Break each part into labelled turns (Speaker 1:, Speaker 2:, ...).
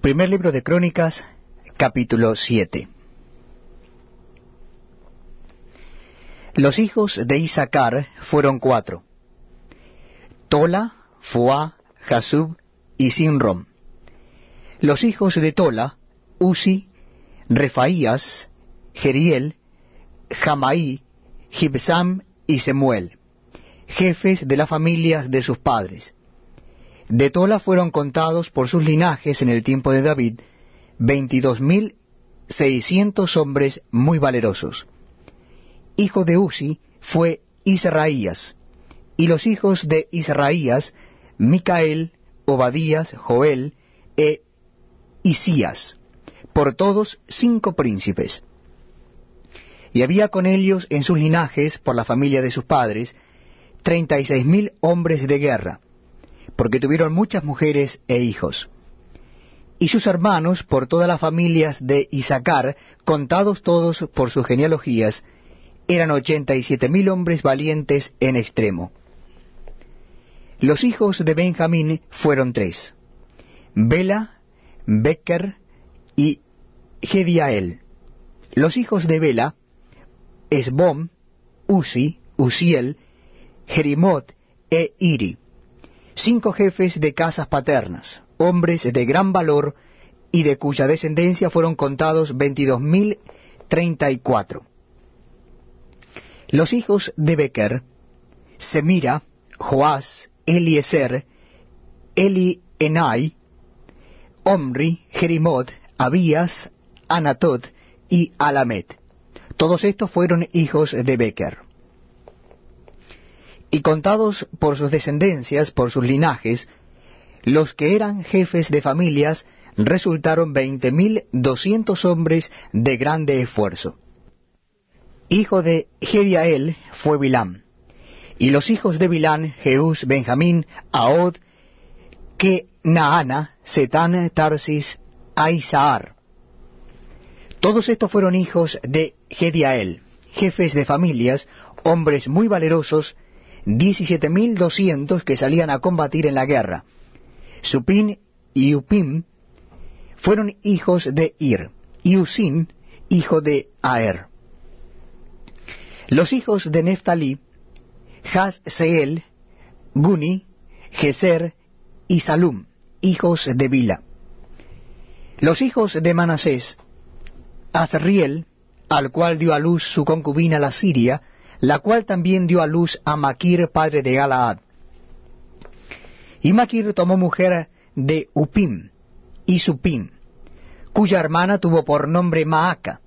Speaker 1: Primer libro de Crónicas, capítulo 7. Los hijos de Isaacar fueron cuatro. Tola, Fuá, Jasub y Sinrom. Los hijos de Tola, Uzi, Refaías, Jeriel, Jamaí, Gibsam y Semuel, jefes de las familias de sus padres. De Tola fueron contados por sus linajes en el tiempo de David veintidós mil seiscientos hombres muy valerosos. Hijo de Uzi fue Israías, y los hijos de Israías, Micael, Obadías, Joel e Isías, por todos cinco príncipes. Y había con ellos en sus linajes, por la familia de sus padres, treinta y seis mil hombres de guerra, porque tuvieron muchas mujeres e hijos. Y sus hermanos, por todas las familias de Isaacar, contados todos por sus genealogías, eran ochenta y siete mil hombres valientes en extremo. Los hijos de Benjamín fueron tres, Bela, Becker y Gediael. Los hijos de Bela, Esbom, Uzi, Uziel, Jerimot e Iri, cinco jefes de casas paternas, hombres de gran valor y de cuya descendencia fueron contados veintidós mil treinta y cuatro. Los hijos de Becker, Semira, Joás, Eliezer, Eli Enai, Omri, Jerimot, Abías, Anatot y Alamet. Todos estos fueron hijos de Becker. Y contados por sus descendencias, por sus linajes, los que eran jefes de familias resultaron veinte mil doscientos hombres de grande esfuerzo. Hijo de Gediael fue Bilam y los hijos de Bilán, Jeús, Benjamín, Ahod, que Naana, Setán, Tarsis, Aisaar. Todos estos fueron hijos de Gediael, jefes de familias, hombres muy valerosos, diecisiete mil doscientos que salían a combatir en la guerra. Supín y Upim fueron hijos de Ir, y Usim, hijo de Aer. Los hijos de Neftalí, Seel, Guni, Geser y Salum, hijos de Bila. Los hijos de Manasés, Azriel, al cual dio a luz su concubina la Siria, la cual también dio a luz a Maquir, padre de Galaad. Y Maquir tomó mujer de Upim y Supim, cuya hermana tuvo por nombre Maaca,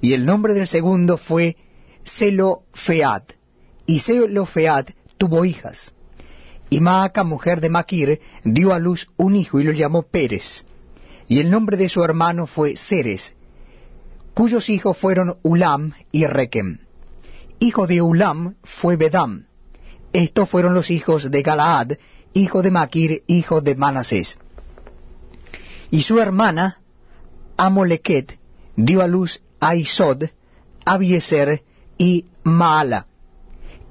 Speaker 1: y el nombre del segundo fue Selofeat y Selofeat tuvo hijas. Y Maaca, mujer de Maquir, dio a luz un hijo y lo llamó Pérez. Y el nombre de su hermano fue Ceres, cuyos hijos fueron Ulam y Rekem. Hijo de Ulam fue Bedam. Estos fueron los hijos de Galaad, hijo de Maquir, hijo de Manasés. Y su hermana, Amoleket, dio a luz a Isod, Abieser y Maala.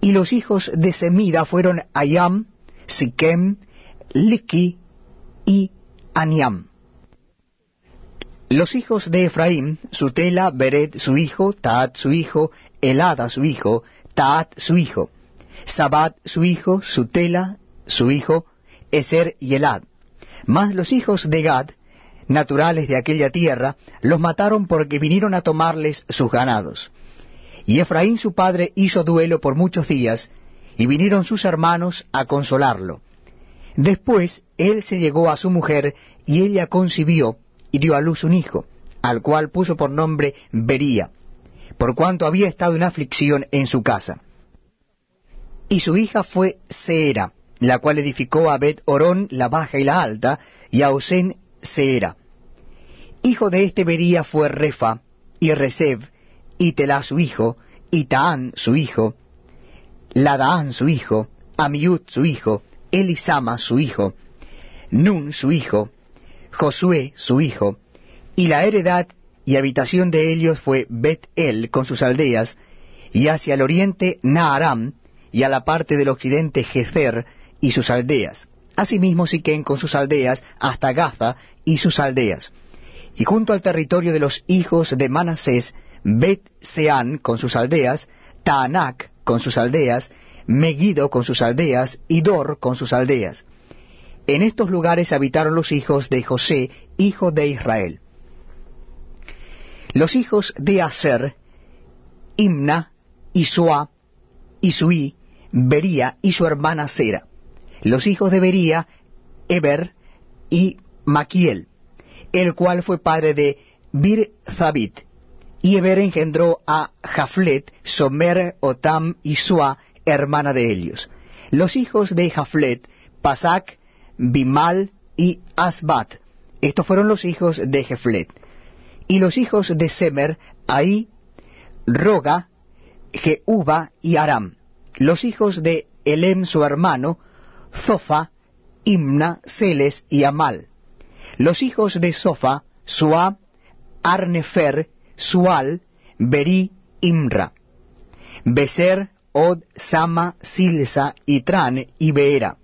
Speaker 1: Y los hijos de Semida fueron Ayam, Siquem, Liki y Aniam. Los hijos de Efraín, Sutela, Beret su hijo, Taat su hijo, Elada su hijo, Taat su hijo, Sabat su hijo, Sutela su hijo, Eser y Elad. Mas los hijos de Gad, naturales de aquella tierra, los mataron porque vinieron a tomarles sus ganados. Y Efraín su padre hizo duelo por muchos días, y vinieron sus hermanos a consolarlo. Después él se llegó a su mujer, y ella concibió, y dio a luz un hijo, al cual puso por nombre Bería, por cuanto había estado en aflicción en su casa. Y su hija fue Seera, la cual edificó a Bet Orón la baja y la alta, y a Osén Seera. Hijo de este Bería fue Refa, y Reseb, y Telá su hijo, y Taán su hijo, Ladaán su hijo, Amiud su hijo, Elisama su hijo, Nun su hijo, Josué su hijo, y la heredad y habitación de ellos fue Bet-El con sus aldeas, y hacia el oriente Naharam, y a la parte del occidente Gezer y sus aldeas, Asimismo Siquén con sus aldeas hasta Gaza y sus aldeas. Y junto al territorio de los hijos de Manasés, Bet Seán con sus aldeas, Taanac con sus aldeas, Megiddo con sus aldeas y Dor con sus aldeas. En estos lugares habitaron los hijos de José, hijo de Israel. Los hijos de Aser, Imna, Isua, Isui, Bería y su hermana Sera. Los hijos de Bería, Eber y Maquiel, el cual fue padre de Bir Zabit. Y Eber engendró a Jaflet, Somer, Otam y Sua, hermana de Helios. Los hijos de Jaflet, Pasac, Bimal y Asbat. Estos fueron los hijos de Jaflet. Y los hijos de Semer, Ahí, Roga, Jehuba y Aram. Los hijos de Elem su hermano, Zofa, Imna, Celes y Amal. Los hijos de Sofa, Suá, Arnefer, Sual, Beri, Imra. Beser, Od, Sama, Silsa, Itran y Beera.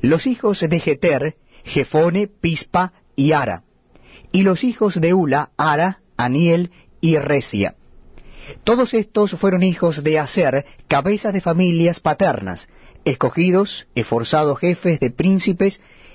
Speaker 1: Los hijos de Jeter, Jefone, Pispa y Ara. Y los hijos de Ula, Ara, Aniel y Resia. Todos estos fueron hijos de Aser, cabezas de familias paternas, escogidos, esforzados jefes de príncipes,